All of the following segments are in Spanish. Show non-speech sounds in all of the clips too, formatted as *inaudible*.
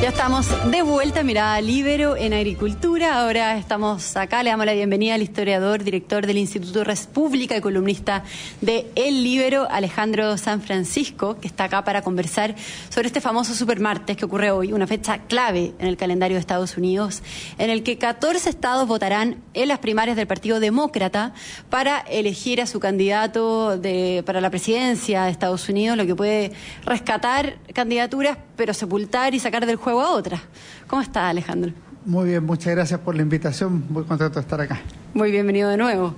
Ya estamos de vuelta, mirada libero en agricultura. Ahora estamos acá, le damos la bienvenida al historiador, director del Instituto República y columnista de El Libero, Alejandro San Francisco, que está acá para conversar sobre este famoso supermartes que ocurre hoy, una fecha clave en el calendario de Estados Unidos, en el que 14 estados votarán en las primarias del Partido Demócrata para elegir a su candidato de, para la presidencia de Estados Unidos, lo que puede rescatar candidaturas, pero sepultar y sacar del juego a otra. ¿Cómo está Alejandro? Muy bien, muchas gracias por la invitación. Muy contento de estar acá. Muy bienvenido de nuevo.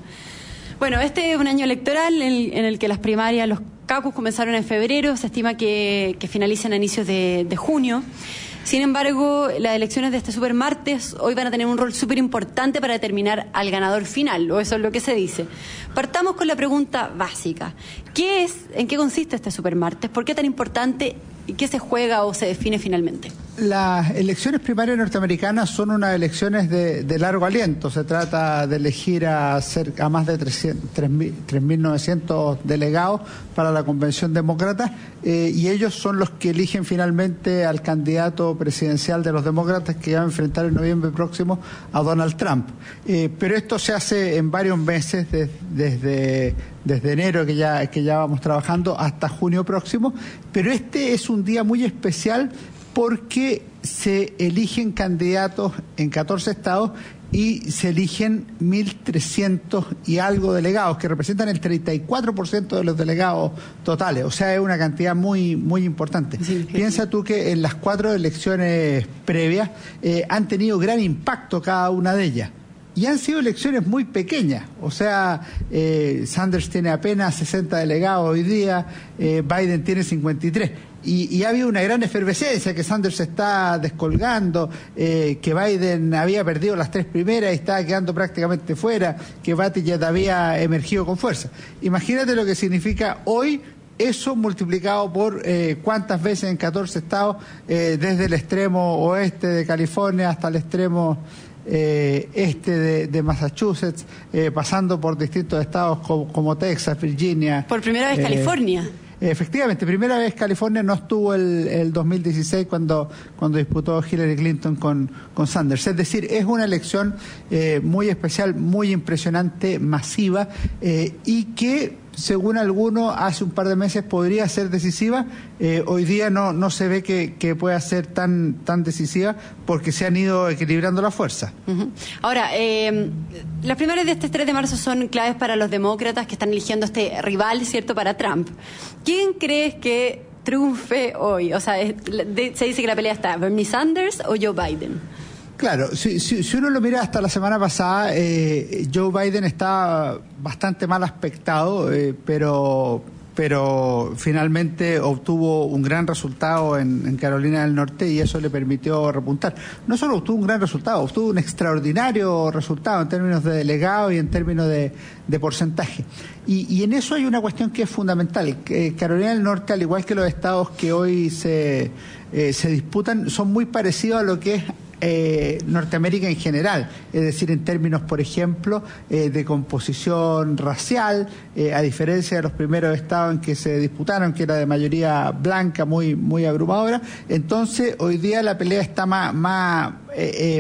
Bueno, este es un año electoral en, el que las primarias, los caucus comenzaron en febrero, se estima que, que finalicen a inicios de, de junio. Sin embargo, las elecciones de este super martes hoy van a tener un rol súper importante para determinar al ganador final, o eso es lo que se dice. Partamos con la pregunta básica. ¿Qué es, en qué consiste este super martes? ¿Por qué tan importante y qué se juega o se define finalmente? Las elecciones primarias norteamericanas son unas elecciones de, largo aliento. Se trata de elegir a, cerca, a más de 3.900 delegados para la Convención Demócrata eh, y ellos son los que eligen finalmente al candidato presidencial de los demócratas que va a enfrentar en noviembre próximo a Donald Trump. Eh, pero esto se hace en varios meses, desde, desde enero que ya, que ya vamos trabajando hasta junio próximo, pero este es un día muy especial porque se eligen candidatos en 14 estados y se eligen 1.300 y algo delegados, que representan el 34% de los delegados totales. O sea, es una cantidad muy, muy importante. Piensa tú que en las cuatro elecciones previas eh, han tenido gran impacto cada una de ellas. Y han sido elecciones muy pequeñas. O sea, eh, Sanders tiene apenas 60 delegados hoy día, eh, Biden tiene 53 y, ha habido una gran efervescencia, que Sanders está descolgando, eh, que Biden había perdido las tres primeras y estaba quedando prácticamente fuera, que Buttigieg había emergido con fuerza. Imagínate lo que significa hoy eso multiplicado por cuántas veces en 14 estados, desde el extremo oeste de California hasta el extremo este de, Massachusetts, pasando por distintos estados como, Texas, Virginia. Por primera vez California. Efectivamente, primera vez California no estuvo el, el 2016 cuando, cuando disputó Hillary Clinton con, con Sanders. Es decir, es una elección eh, muy especial, muy impresionante, masiva eh, y que según algunos, hace un par de meses podría ser decisiva. Eh, hoy día no, no se ve que, pueda ser tan, tan decisiva porque se han ido equilibrando la fuerza. Ahora, eh, las primarias de este 3 de marzo son claves para los demócratas que están eligiendo este rival, ¿cierto?, para Trump. ¿Quién crees que triunfe hoy? O sea, se dice que la pelea está Bernie Sanders o Joe Biden. Claro, si, si, uno lo mira hasta la semana pasada, eh, Joe Biden está bastante mal aspectado, eh, pero, pero finalmente obtuvo un gran resultado en, Carolina del Norte y eso le permitió repuntar. No solo obtuvo un gran resultado, obtuvo un extraordinario resultado en términos de delegado y en términos de, porcentaje. Y, en eso hay una cuestión que es fundamental. Carolina del Norte, al igual que los estados que hoy se, eh, se disputan, son muy parecidos a lo que es eh, Norteamérica en general, es decir, en términos, por ejemplo, eh, de composición racial, eh, a diferencia de los primeros estados en que se disputaron, que era de mayoría blanca, muy, muy abrumadora, entonces hoy día la pelea está más, más,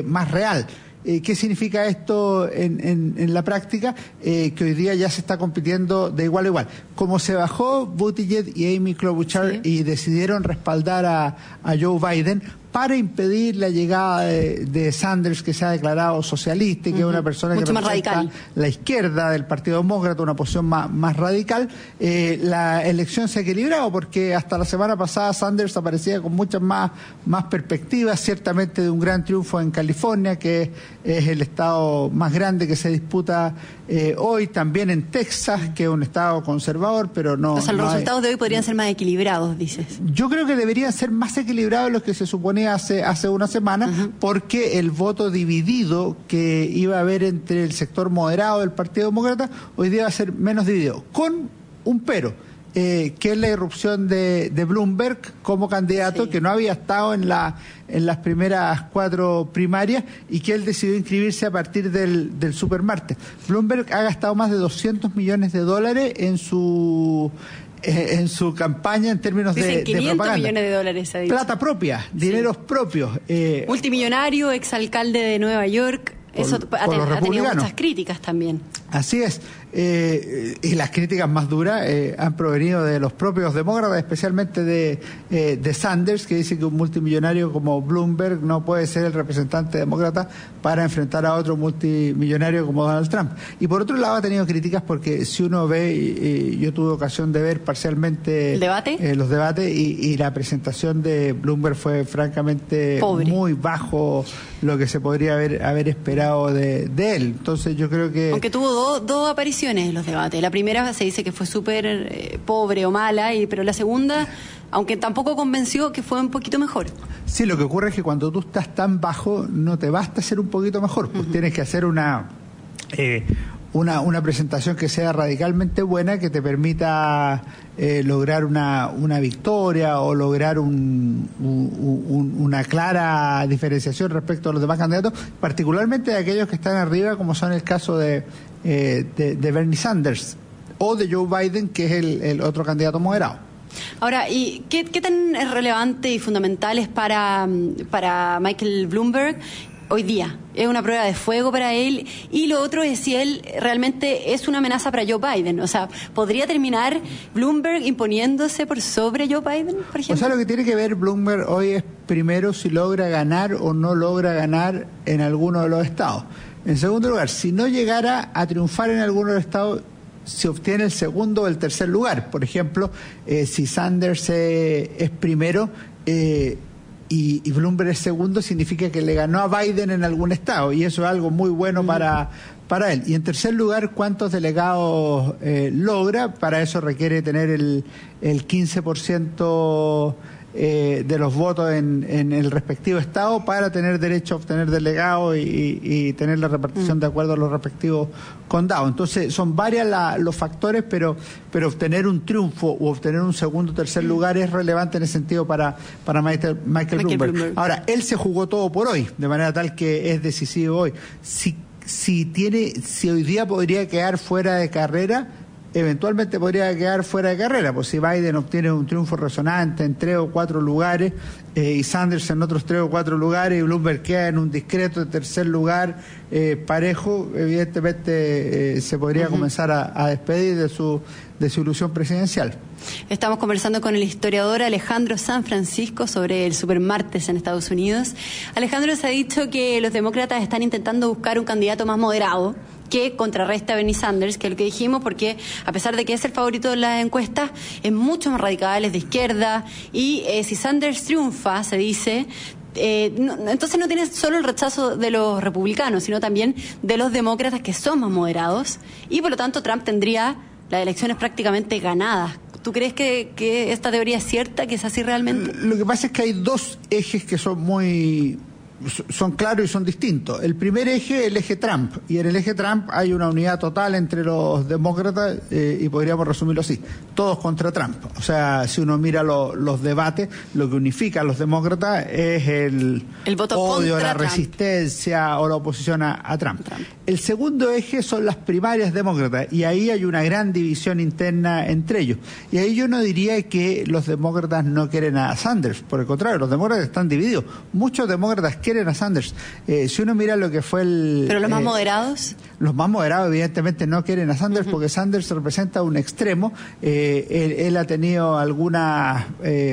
más real. ¿Qué significa esto en, en, la práctica? que hoy día ya se está compitiendo de igual a igual. Como se bajó Buttigieg y Amy Klobuchar y decidieron respaldar a, a Joe Biden, para impedir la llegada de, Sanders, que se ha declarado socialista y que es una persona que representa la izquierda del Partido Demócrata, una posición más, radical, eh, la elección se ha equilibrado porque hasta la semana pasada Sanders aparecía con muchas más, más perspectivas, ciertamente de un gran triunfo en California, que es, el estado más grande que se disputa eh, hoy, también en Texas, que es un estado conservador, pero no... O sea, los resultados de hoy podrían ser más equilibrados, dices. Yo creo que deberían ser más equilibrados los que se hace, hace una semana, porque el voto dividido que iba a haber entre el sector moderado del Partido Demócrata, hoy día va a ser menos dividido, con un pero eh, que es la irrupción de, Bloomberg como candidato, que no había estado en, la, en las primeras cuatro primarias y que él decidió inscribirse a partir del, del supermartes. Bloomberg ha gastado más de 200 millones de dólares en su en su campaña en términos de, 500 millones de dólares, Plata propia, dineros propios. Eh, Multimillonario, exalcalde de Nueva York. Eso ha, tenido muchas críticas también. Así es. Eh, y las críticas más duras eh, han provenido de los propios demócratas, especialmente de, eh, de, Sanders, que dice que un multimillonario como Bloomberg no puede ser el representante demócrata para enfrentar a otro multimillonario como Donald Trump. Y por otro lado ha tenido críticas porque si uno ve, y, yo tuve ocasión de ver parcialmente los debates y, la presentación de Bloomberg fue francamente muy bajo lo que se podría haber, haber esperado de, de él. Entonces yo creo que... Aunque tuvo dos, dos apariciones en los debates. La primera se dice que fue súper eh, pobre o mala, y, pero la segunda, aunque tampoco convenció, que fue un poquito mejor. Sí, lo que ocurre es que cuando tú estás tan bajo, no te basta ser un poquito mejor, pues tienes que hacer una... Eh, una, una presentación que sea radicalmente buena, que te permita eh, lograr una, una victoria o lograr un, una clara diferenciación respecto a los demás candidatos, particularmente de aquellos que están arriba, como son el caso de, eh, de, Bernie Sanders o de Joe Biden, que es el, otro candidato moderado. Ahora, ¿y qué, qué, tan relevante y fundamental es para, para Michael Bloomberg hoy día? ¿Es una prueba de fuego para él? Y lo otro es si él realmente es una amenaza para Joe Biden. O sea, ¿podría terminar Bloomberg imponiéndose por sobre Joe Biden, por ejemplo? O sea, lo que tiene que ver Bloomberg hoy es primero si logra ganar o no logra ganar en alguno de los estados. En segundo lugar, si no llegara a triunfar en alguno de los estados, se obtiene el segundo o el tercer lugar. Por ejemplo, eh, si Sanders eh, es primero eh, y, Bloomberg es segundo, significa que le ganó a Biden en algún estado y eso es algo muy bueno para, para él. Y en tercer lugar, ¿cuántos delegados logra? Para eso requiere tener el, el 15% eh, de los votos en, el respectivo estado para tener derecho a obtener delegados y, tener la repartición mm. de acuerdo a los respectivos condados. Entonces, son varios los factores, pero, pero obtener un triunfo o obtener un segundo o tercer lugar es relevante en ese sentido para, para Michael, Bloomberg. Ahora, él se jugó todo por hoy, de manera tal que es decisivo hoy. Si, si, tiene, si hoy día podría quedar fuera de carrera, eventualmente podría quedar fuera de carrera, pues si Biden obtiene un triunfo resonante en tres o cuatro lugares eh, y Sanders en otros tres o cuatro lugares y Bloomberg queda en un discreto tercer lugar eh, parejo, evidentemente eh, se podría comenzar a, despedir de su, de su ilusión presidencial. Estamos conversando con el historiador Alejandro San Francisco sobre el supermartes en Estados Unidos. Alejandro se ha dicho que los demócratas están intentando buscar un candidato más moderado que contrarresta a Bernie Sanders, que es lo que dijimos, porque a pesar de que es el favorito de las encuestas, es mucho más radical, es de izquierda, y eh, si Sanders triunfa, se dice, eh, entonces no tiene solo el rechazo de los republicanos, sino también de los demócratas que son más moderados, y por lo tanto Trump tendría las elecciones prácticamente ganadas. ¿Tú crees que, que esta teoría es cierta, que es así realmente? Lo que pasa es que hay dos ejes que son muy son claros y son distintos. El primer eje, el eje Trump, y en el eje Trump hay una unidad total entre los demócratas eh, y podríamos resumirlo así, todos contra Trump. O sea, si uno mira los debates, lo que unifica a los demócratas es el, odio, la resistencia o la oposición a, Trump. El segundo eje son las primarias demócratas y ahí hay una gran división interna entre ellos. Y ahí yo no diría que los demócratas no quieren a Sanders, por el contrario, los demócratas están divididos. Muchos demócratas quieren a Sanders. Eh, si uno mira lo que fue el... ¿Pero los más eh, moderados? Los más moderados evidentemente no quieren a Sanders porque Sanders representa un extremo. Eh, él, ha tenido algunas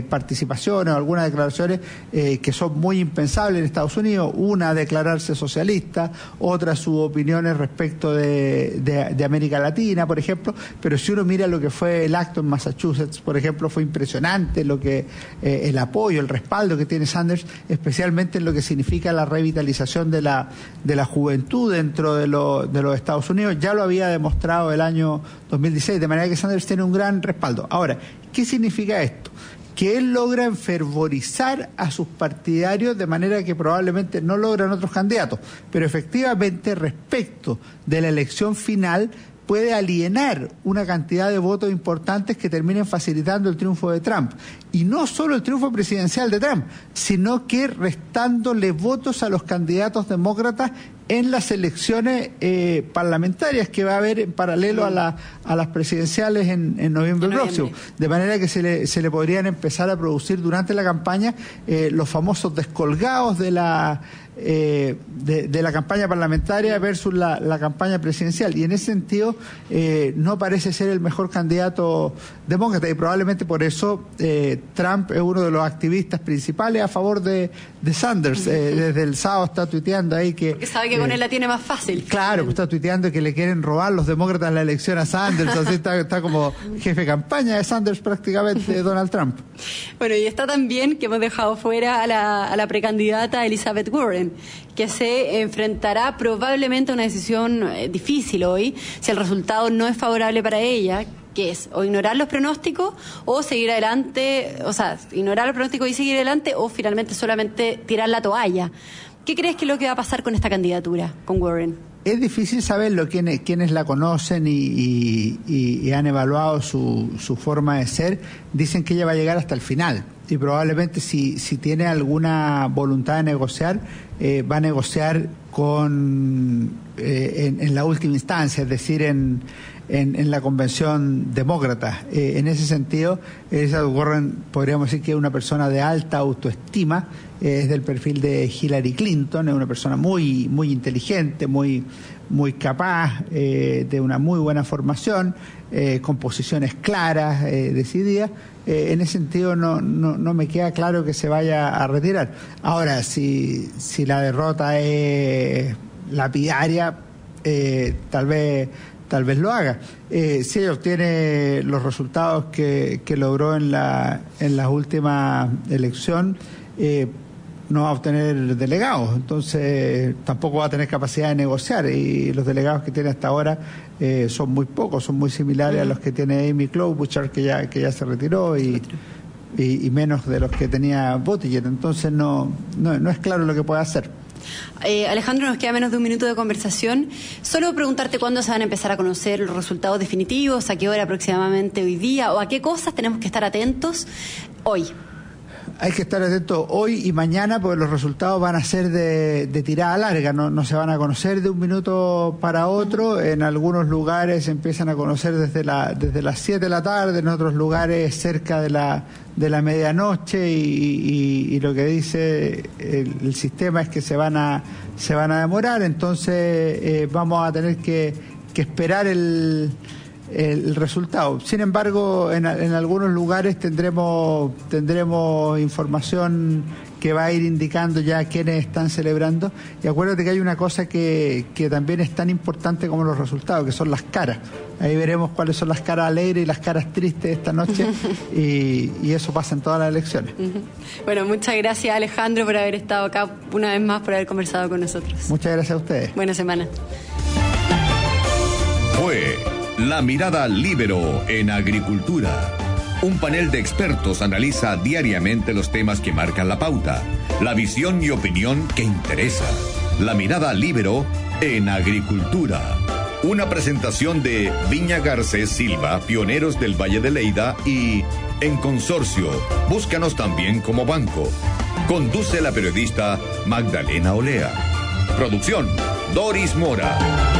participaciones o algunas declaraciones que son muy impensables en Estados Unidos. Una, declararse socialista, otra, sus opiniones respecto de, de, América Latina, por ejemplo. Pero si uno mira lo que fue el acto en Massachusetts, por ejemplo, fue impresionante lo que el apoyo, el respaldo que tiene Sanders, especialmente en lo que significa la revitalización de la, de la juventud dentro de, de los Estados Unidos. Ya lo había demostrado el año 2016, de manera que Sanders tiene un gran respaldo. Ahora, ¿qué significa esto? que él logra enfervorizar a sus partidarios de manera que probablemente no logran otros candidatos, pero efectivamente respecto de la elección final puede alienar una cantidad de votos importantes que terminen facilitando el triunfo de Trump. Y no solo el triunfo presidencial de Trump, sino que restándole votos a los candidatos demócratas en las elecciones eh, parlamentarias que va a haber en paralelo a, la, a las presidenciales en, noviembre, próximo. De manera que se le, se le podrían empezar a producir durante la campaña eh, los famosos descolgados de la eh, de, la campaña parlamentaria versus la, campaña presidencial. Y en ese sentido eh, no parece ser el mejor candidato demócrata y probablemente por eso eh, Trump es uno de los activistas principales a favor de, Sanders. desde el sábado está tuiteando ahí que... Porque sabe que con él la tiene más fácil. Claro, está tuiteando que le quieren robar los demócratas la elección a Sanders. así está, está como jefe de campaña de Sanders prácticamente *laughs* Donald Trump. Bueno, y está también que hemos dejado fuera a la, a la precandidata Elizabeth Warren que se enfrentará probablemente a una decisión eh, difícil hoy, si el resultado no es favorable para ella, que es o ignorar los pronósticos o seguir adelante, o sea, ignorar los pronósticos y seguir adelante o finalmente solamente tirar la toalla. ¿Qué crees que es lo que va a pasar con esta candidatura, con Warren? Es difícil saberlo, quienes, quienes la conocen y, han evaluado su, su, forma de ser, dicen que ella va a llegar hasta el final y probablemente si, si tiene alguna voluntad de negociar, eh, va a negociar con eh, en, la última instancia, es decir, en, en, la convención demócrata. Eh, en ese sentido, Elizabeth Warren podríamos decir que es una persona de alta autoestima, es del perfil de Hillary Clinton, es una persona muy, muy inteligente, muy, muy capaz, de una muy buena formación, con posiciones claras, decididas. Eh, en ese sentido no, no, no, me queda claro que se vaya a retirar. Ahora, si, si la derrota es lapidaria, eh, tal vez tal vez lo haga. Eh, si ella obtiene los resultados que, que logró en la, en la última elección, eh, no va a obtener delegados, entonces tampoco va a tener capacidad de negociar y los delegados que tiene hasta ahora eh, son muy pocos, son muy similares a los que tiene Amy Klobuchar que ya que ya se retiró y, y, menos de los que tenía Buttigieg, entonces no, no, es claro lo que puede hacer. Eh, Alejandro, nos queda menos de un minuto de conversación. Solo preguntarte cuándo se van a empezar a conocer los resultados definitivos, a qué hora aproximadamente hoy día o a qué cosas tenemos que estar atentos hoy hay que estar atento hoy y mañana porque los resultados van a ser de, tirada larga, no, se van a conocer de un minuto para otro. En algunos lugares se empiezan a conocer desde, la, desde las 7 de la tarde, en otros lugares cerca de la, de la medianoche y, lo que dice el, sistema es que se van a, se van a demorar, entonces eh, vamos a tener que, que esperar el el resultado. Sin embargo, en, algunos lugares tendremos, tendremos información que va a ir indicando ya quiénes están celebrando. Y acuérdate que hay una cosa que, que también es tan importante como los resultados, que son las caras. Ahí veremos cuáles son las caras alegres y las caras tristes esta noche *laughs* y, y, eso pasa en todas las elecciones. Bueno, muchas gracias Alejandro por haber estado acá una vez más, por haber conversado con nosotros. Muchas gracias a ustedes. Buena semana. Fue la mirada libero en agricultura. Un panel de expertos analiza diariamente los temas que marcan la pauta, la visión y opinión que interesa. La mirada libero en agricultura. Una presentación de Viña Garcés Silva, pioneros del Valle de Leida y en consorcio, búscanos también como banco. Conduce la periodista Magdalena Olea. Producción, Doris Mora.